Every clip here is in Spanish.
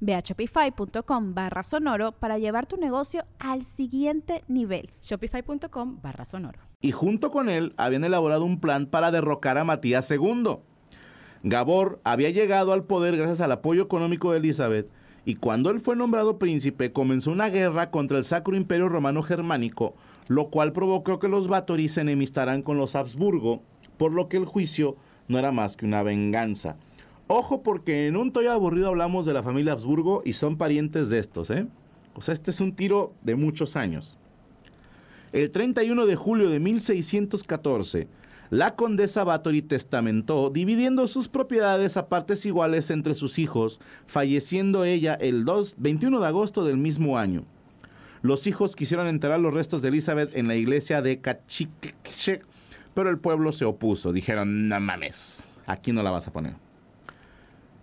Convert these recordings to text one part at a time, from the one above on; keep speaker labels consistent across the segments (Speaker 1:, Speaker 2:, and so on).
Speaker 1: Ve a shopify.com barra sonoro para llevar tu negocio al siguiente nivel.
Speaker 2: Shopify.com barra sonoro.
Speaker 3: Y junto con él habían elaborado un plan para derrocar a Matías II. Gabor había llegado al poder gracias al apoyo económico de Elizabeth y cuando él fue nombrado príncipe comenzó una guerra contra el Sacro Imperio Romano Germánico, lo cual provocó que los Báthory se enemistaran con los Habsburgo, por lo que el juicio no era más que una venganza. Ojo porque en un toyo aburrido hablamos de la familia Habsburgo y son parientes de estos, ¿eh? O sea, este es un tiro de muchos años. El 31 de julio de 1614, la condesa Bathory testamentó dividiendo sus propiedades a partes iguales entre sus hijos, falleciendo ella el 2, 21 de agosto del mismo año. Los hijos quisieron enterrar los restos de Elizabeth en la iglesia de Cachique, pero el pueblo se opuso. Dijeron, no mames, aquí no la vas a poner.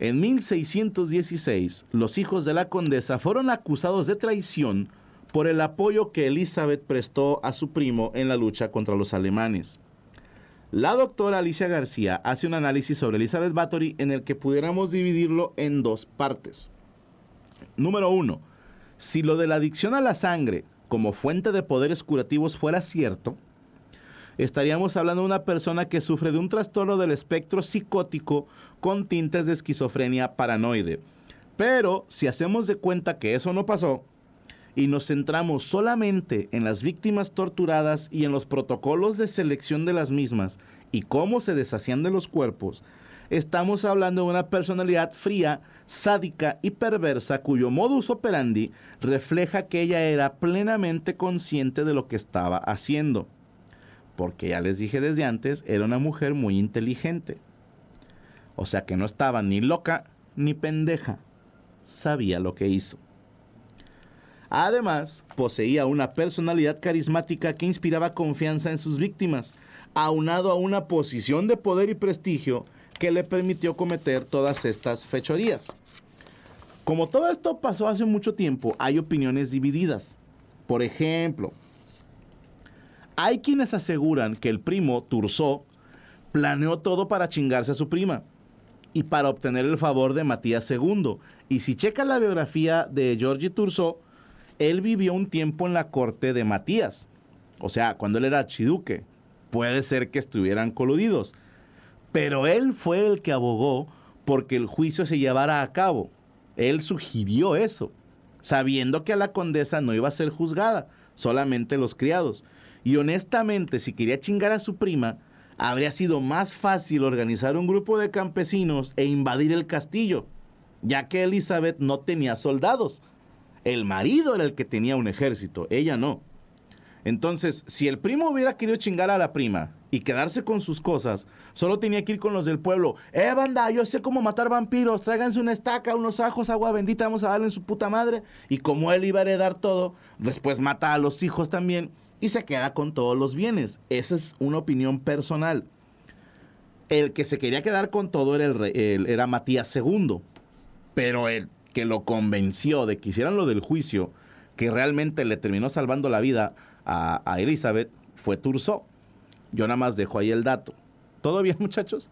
Speaker 3: En 1616, los hijos de la condesa fueron acusados de traición por el apoyo que Elizabeth prestó a su primo en la lucha contra los alemanes. La doctora Alicia García hace un análisis sobre Elizabeth Bathory en el que pudiéramos dividirlo en dos partes. Número uno, si lo de la adicción a la sangre como fuente de poderes curativos fuera cierto, estaríamos hablando de una persona que sufre de un trastorno del espectro psicótico con tintes de esquizofrenia paranoide. Pero si hacemos de cuenta que eso no pasó y nos centramos solamente en las víctimas torturadas y en los protocolos de selección de las mismas y cómo se deshacían de los cuerpos, estamos hablando de una personalidad fría, sádica y perversa cuyo modus operandi refleja que ella era plenamente consciente de lo que estaba haciendo porque ya les dije desde antes, era una mujer muy inteligente. O sea que no estaba ni loca ni pendeja. Sabía lo que hizo. Además, poseía una personalidad carismática que inspiraba confianza en sus víctimas, aunado a una posición de poder y prestigio que le permitió cometer todas estas fechorías. Como todo esto pasó hace mucho tiempo, hay opiniones divididas. Por ejemplo, hay quienes aseguran que el primo Turso planeó todo para chingarse a su prima y para obtener el favor de Matías II. Y si checa la biografía de Georgi Turso, él vivió un tiempo en la corte de Matías. O sea, cuando él era archiduque. Puede ser que estuvieran coludidos. Pero él fue el que abogó porque el juicio se llevara a cabo. Él sugirió eso, sabiendo que a la condesa no iba a ser juzgada, solamente los criados. Y honestamente, si quería chingar a su prima, habría sido más fácil organizar un grupo de campesinos e invadir el castillo, ya que Elizabeth no tenía soldados. El marido era el que tenía un ejército, ella no. Entonces, si el primo hubiera querido chingar a la prima y quedarse con sus cosas, solo tenía que ir con los del pueblo. Eh, banda, yo sé cómo matar vampiros, tráiganse una estaca, unos ajos, agua bendita, vamos a darle en su puta madre. Y como él iba a heredar todo, después mata a los hijos también y se queda con todos los bienes. Esa es una opinión personal. El que se quería quedar con todo era, el, era Matías II, pero el que lo convenció de que hicieran lo del juicio, que realmente le terminó salvando la vida a, a Elizabeth, fue Turso. Yo nada más dejo ahí el dato. ¿Todo bien, muchachos?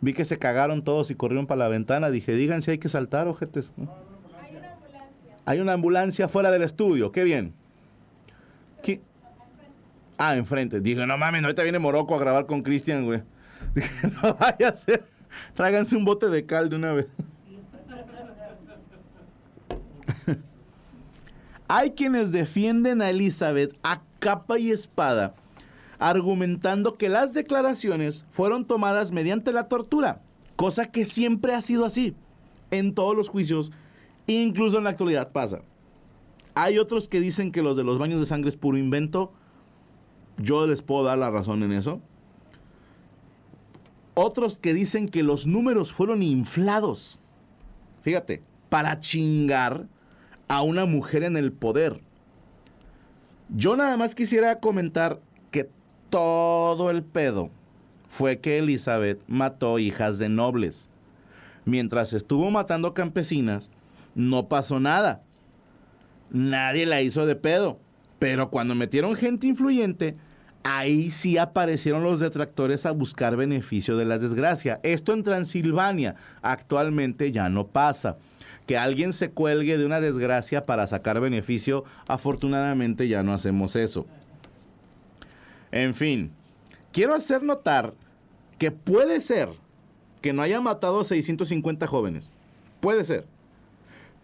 Speaker 3: Vi que se cagaron todos y corrieron para la ventana. Dije, digan si hay que saltar, ojetes. Hay una ambulancia. Hay una ambulancia fuera del estudio. Qué bien. Ah, enfrente. Dije, no mames, ahorita viene Morocco a grabar con Cristian, güey. Dije, no vaya a ser. Tráiganse un bote de cal de una vez. Hay quienes defienden a Elizabeth a capa y espada, argumentando que las declaraciones fueron tomadas mediante la tortura, cosa que siempre ha sido así en todos los juicios, incluso en la actualidad pasa. Hay otros que dicen que los de los baños de sangre es puro invento. Yo les puedo dar la razón en eso. Otros que dicen que los números fueron inflados. Fíjate, para chingar a una mujer en el poder. Yo nada más quisiera comentar que todo el pedo fue que Elizabeth mató hijas de nobles. Mientras estuvo matando campesinas, no pasó nada. Nadie la hizo de pedo. Pero cuando metieron gente influyente, ahí sí aparecieron los detractores a buscar beneficio de la desgracia. Esto en Transilvania actualmente ya no pasa. Que alguien se cuelgue de una desgracia para sacar beneficio, afortunadamente ya no hacemos eso. En fin, quiero hacer notar que puede ser que no haya matado a 650 jóvenes. Puede ser.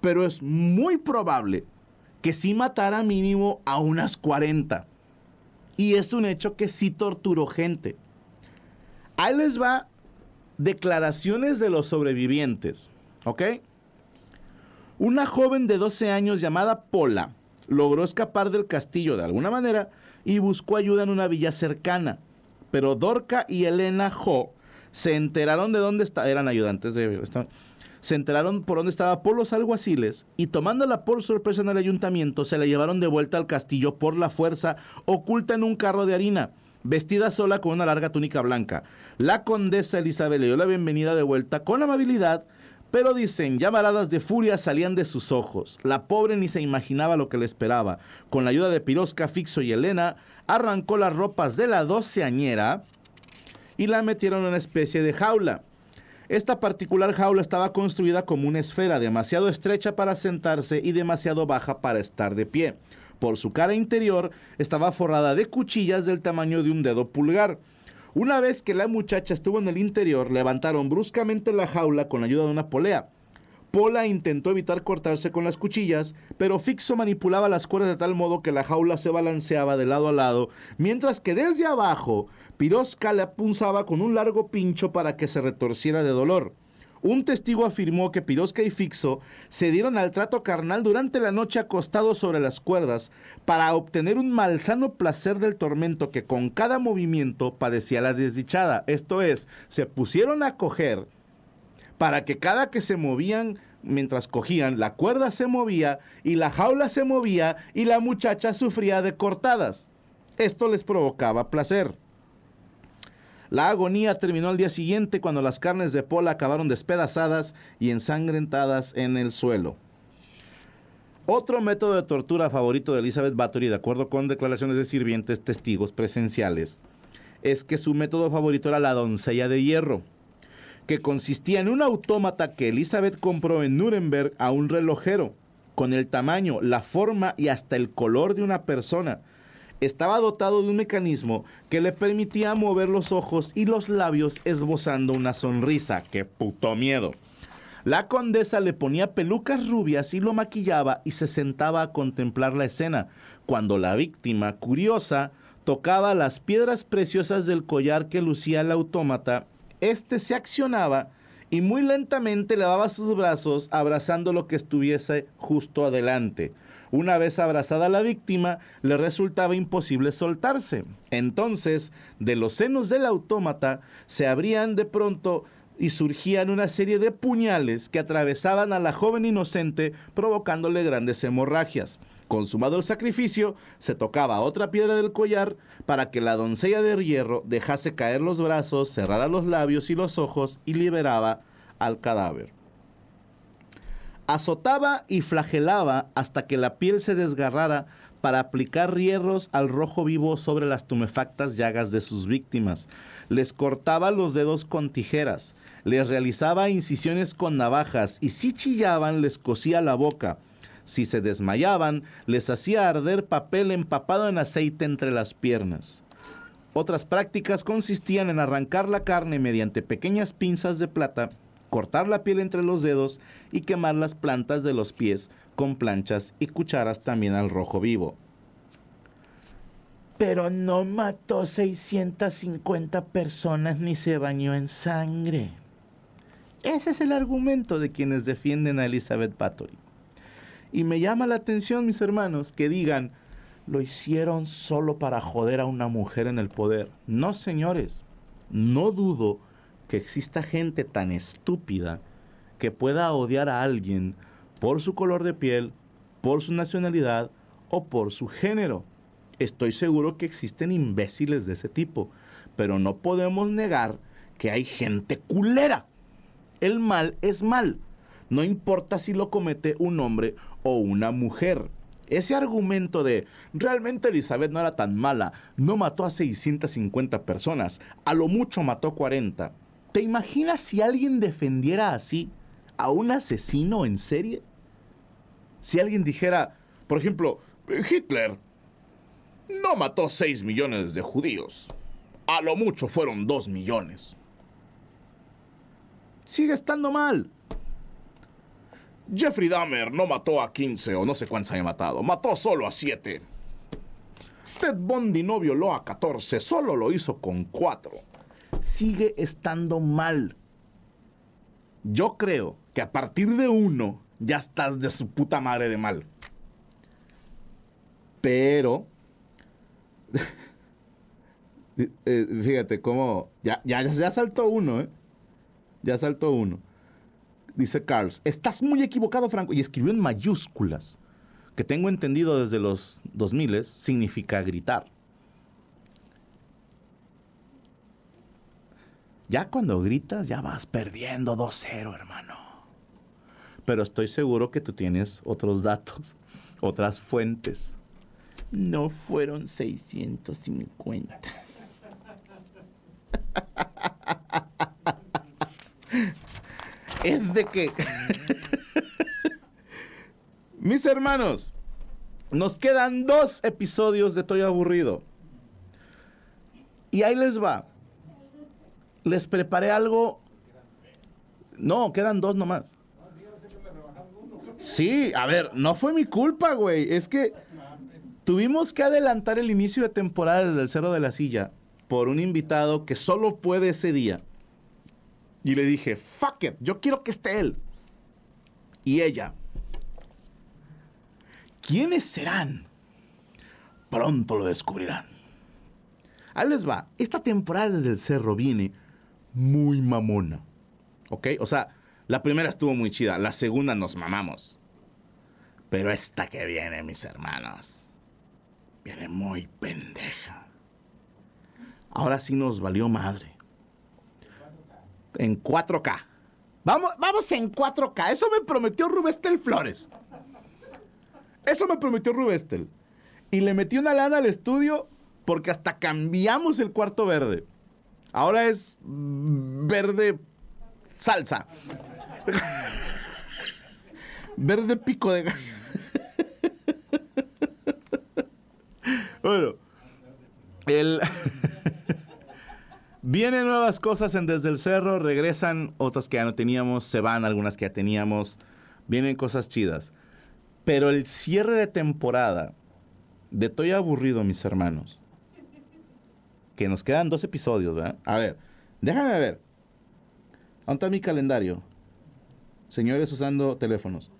Speaker 3: Pero es muy probable que sí matara mínimo a unas 40. Y es un hecho que sí torturó gente. Ahí les va declaraciones de los sobrevivientes. ¿Ok? Una joven de 12 años llamada Pola logró escapar del castillo de alguna manera y buscó ayuda en una villa cercana. Pero Dorca y Elena Jo se enteraron de dónde estaban, eran ayudantes de... se enteraron por dónde estaba por los alguaciles y tomándola por sorpresa en el ayuntamiento se la llevaron de vuelta al castillo por la fuerza, oculta en un carro de harina, vestida sola con una larga túnica blanca. La condesa Elizabeth le dio la bienvenida de vuelta con amabilidad, pero dicen, llamaradas de furia salían de sus ojos. La pobre ni se imaginaba lo que le esperaba. Con la ayuda de Pirosca, Fixo y Elena, arrancó las ropas de la doceañera y la metieron en una especie de jaula. Esta particular jaula estaba construida como una esfera demasiado estrecha para sentarse y demasiado baja para estar de pie. Por su cara interior estaba forrada de cuchillas del tamaño de un dedo pulgar. Una vez que la muchacha estuvo en el interior, levantaron bruscamente la jaula con ayuda de una polea. Pola intentó evitar cortarse con las cuchillas, pero Fixo manipulaba las cuerdas de tal modo que la jaula se balanceaba de lado a lado, mientras que desde abajo Pirosca le apunzaba con un largo pincho para que se retorciera de dolor. Un testigo afirmó que Pirosca y Fixo se dieron al trato carnal durante la noche acostados sobre las cuerdas para obtener un malsano placer del tormento que con cada movimiento padecía la desdichada. Esto es, se pusieron a coger para que cada que se movían mientras cogían, la cuerda se movía y la jaula se movía y la muchacha sufría de cortadas. Esto les provocaba placer. La agonía terminó al día siguiente cuando las carnes de Pola acabaron despedazadas y ensangrentadas en el suelo. Otro método de tortura favorito de Elizabeth Bathory, de acuerdo con declaraciones de sirvientes testigos presenciales, es que su método favorito era la doncella de hierro, que consistía en un autómata que Elizabeth compró en Nuremberg a un relojero, con el tamaño, la forma y hasta el color de una persona estaba dotado de un mecanismo que le permitía mover los ojos y los labios esbozando una sonrisa. ¡Qué puto miedo! La condesa le ponía pelucas rubias y lo maquillaba y se sentaba a contemplar la escena, cuando la víctima, curiosa, tocaba las piedras preciosas del collar que lucía el autómata, este se accionaba y muy lentamente lavaba sus brazos abrazando lo que estuviese justo adelante. Una vez abrazada la víctima, le resultaba imposible soltarse. Entonces, de los senos del autómata se abrían de pronto y surgían una serie de puñales que atravesaban a la joven inocente, provocándole grandes hemorragias. Consumado el sacrificio, se tocaba otra piedra del collar para que la doncella de hierro dejase caer los brazos, cerrara los labios y los ojos y liberaba al cadáver. Azotaba y flagelaba hasta que la piel se desgarrara para aplicar hierros al rojo vivo sobre las tumefactas llagas de sus víctimas. Les cortaba los dedos con tijeras, les realizaba incisiones con navajas y si chillaban les cosía la boca. Si se desmayaban, les hacía arder papel empapado en aceite entre las piernas. Otras prácticas consistían en arrancar la carne mediante pequeñas pinzas de plata cortar la piel entre los dedos y quemar las plantas de los pies con planchas y cucharas también al rojo vivo. pero no mató 650 personas ni se bañó en sangre. Ese es el argumento de quienes defienden a Elizabeth Bathory. Y me llama la atención, mis hermanos, que digan, lo hicieron solo para joder a una mujer en el poder. No, señores, no dudo que exista gente tan estúpida que pueda odiar a alguien por su color de piel, por su nacionalidad o por su género. Estoy seguro que existen imbéciles de ese tipo, pero no podemos negar que hay gente culera. El mal es mal, no importa si lo comete un hombre o una mujer. Ese argumento de realmente Elizabeth no era tan mala, no mató a 650 personas, a lo mucho mató 40. ¿Te imaginas si alguien defendiera así a un asesino en serie? Si alguien dijera, por ejemplo, Hitler no mató 6 millones de judíos, a lo mucho fueron 2 millones. Sigue estando mal. Jeffrey Dahmer no mató a 15 o no sé cuántos haya matado, mató solo a 7. Ted Bundy no violó a 14, solo lo hizo con 4. Sigue estando mal. Yo creo que a partir de uno ya estás de su puta madre de mal. Pero... Eh, fíjate cómo... Ya, ya, ya saltó uno, ¿eh? Ya saltó uno dice Carls, estás muy equivocado, Franco. Y escribió en mayúsculas, que tengo entendido desde los 2000 significa gritar. Ya cuando gritas, ya vas perdiendo 2-0, hermano. Pero estoy seguro que tú tienes otros datos, otras fuentes. No fueron 650. Es de que... Mis hermanos, nos quedan dos episodios de Estoy aburrido. Y ahí les va. Les preparé algo. No, quedan dos nomás. Sí, a ver, no fue mi culpa, güey. Es que tuvimos que adelantar el inicio de temporada desde el Cerro de la Silla por un invitado que solo puede ese día. Y le dije, fuck it, yo quiero que esté él. Y ella. ¿Quiénes serán? Pronto lo descubrirán. Ahí les va. Esta temporada desde el cerro viene muy mamona. ¿Ok? O sea, la primera estuvo muy chida. La segunda nos mamamos. Pero esta que viene, mis hermanos, viene muy pendeja. Ahora sí nos valió madre en 4K. Vamos, vamos en 4K. Eso me prometió Rubestel Flores. Eso me prometió Rubestel. Y le metí una lana al estudio porque hasta cambiamos el cuarto verde. Ahora es verde salsa. verde pico de gallo. bueno, el... Vienen nuevas cosas en Desde el Cerro, regresan otras que ya no teníamos, se van algunas que ya teníamos, vienen cosas chidas. Pero el cierre de temporada de Estoy aburrido, mis hermanos, que nos quedan dos episodios, ¿verdad? A ver, déjame ver. ¿Dónde está mi calendario? Señores usando teléfonos.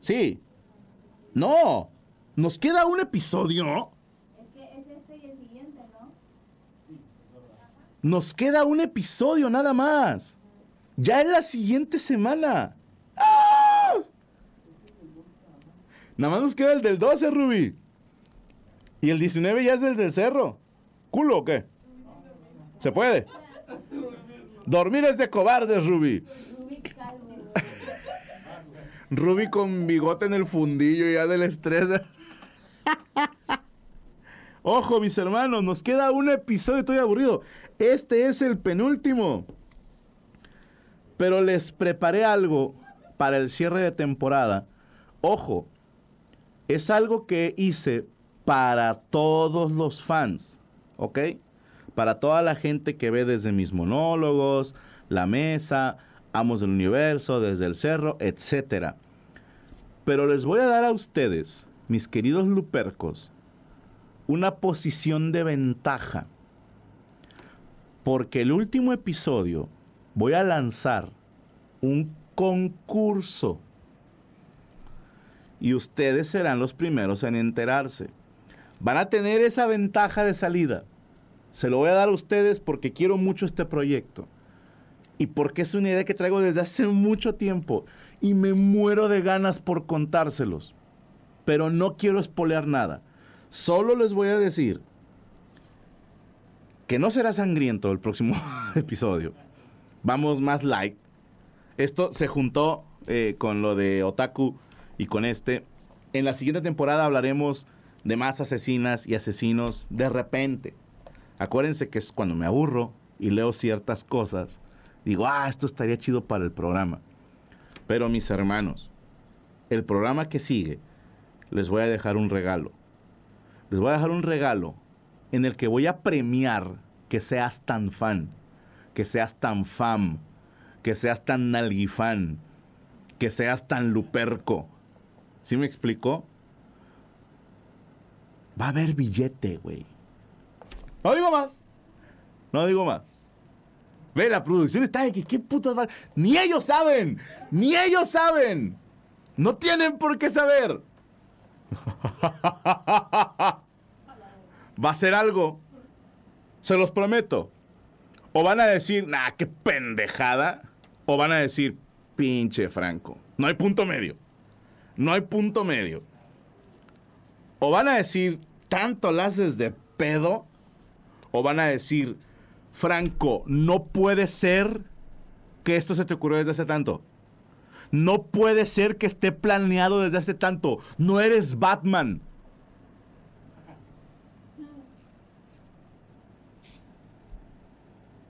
Speaker 3: Sí. No. Nos queda un episodio. Nos queda un episodio nada más. Ya es la siguiente semana. ¡Ah! Nada más nos queda el del 12, Ruby. Y el 19 ya es el del cerro. ¿Culo o qué? ¿Se puede? Dormir es de cobardes, Ruby. Ruby con bigote en el fundillo ya del estrés. Ojo, mis hermanos, nos queda un episodio, estoy aburrido. Este es el penúltimo. Pero les preparé algo para el cierre de temporada. Ojo, es algo que hice para todos los fans, ¿ok? Para toda la gente que ve desde mis monólogos, la mesa, Amos del Universo, desde el cerro, etc. Pero les voy a dar a ustedes, mis queridos lupercos, una posición de ventaja. Porque el último episodio voy a lanzar un concurso. Y ustedes serán los primeros en enterarse. Van a tener esa ventaja de salida. Se lo voy a dar a ustedes porque quiero mucho este proyecto. Y porque es una idea que traigo desde hace mucho tiempo. Y me muero de ganas por contárselos. Pero no quiero espolear nada. Solo les voy a decir que no será sangriento el próximo episodio. Vamos más light. Esto se juntó eh, con lo de Otaku y con este. En la siguiente temporada hablaremos de más asesinas y asesinos de repente. Acuérdense que es cuando me aburro y leo ciertas cosas, digo, ah, esto estaría chido para el programa. Pero mis hermanos, el programa que sigue, les voy a dejar un regalo. Les voy a dejar un regalo en el que voy a premiar que seas tan fan, que seas tan fam, que seas tan nalgifan, que seas tan luperco. ¿Sí me explicó? Va a haber billete, güey. No digo más. No digo más. Ve, la producción está de que qué putas va. Ni ellos saben. Ni ellos saben. No tienen por qué saber. Va a ser algo. Se los prometo. O van a decir, nah, qué pendejada. O van a decir, pinche Franco. No hay punto medio. No hay punto medio. O van a decir, tanto la haces de pedo. O van a decir, Franco, no puede ser que esto se te ocurrió desde hace tanto. No puede ser que esté planeado desde hace tanto. No eres Batman.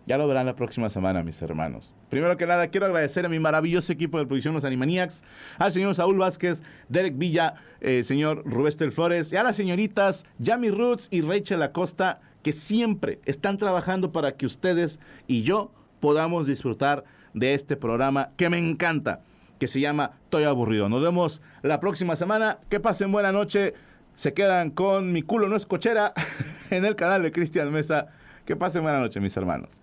Speaker 3: Ya lo verán la próxima semana, mis hermanos. Primero que nada, quiero agradecer a mi maravilloso equipo de producción Los Animaniacs, al señor Saúl Vázquez, Derek Villa, eh, señor Rubestel Flores, y a las señoritas Yami Roots y Rachel Acosta, que siempre están trabajando para que ustedes y yo podamos disfrutar de este programa que me encanta, que se llama Estoy aburrido. Nos vemos la próxima semana. Que pasen buena noche. Se quedan con Mi culo no es cochera en el canal de Cristian Mesa. Que pasen buena noche, mis hermanos.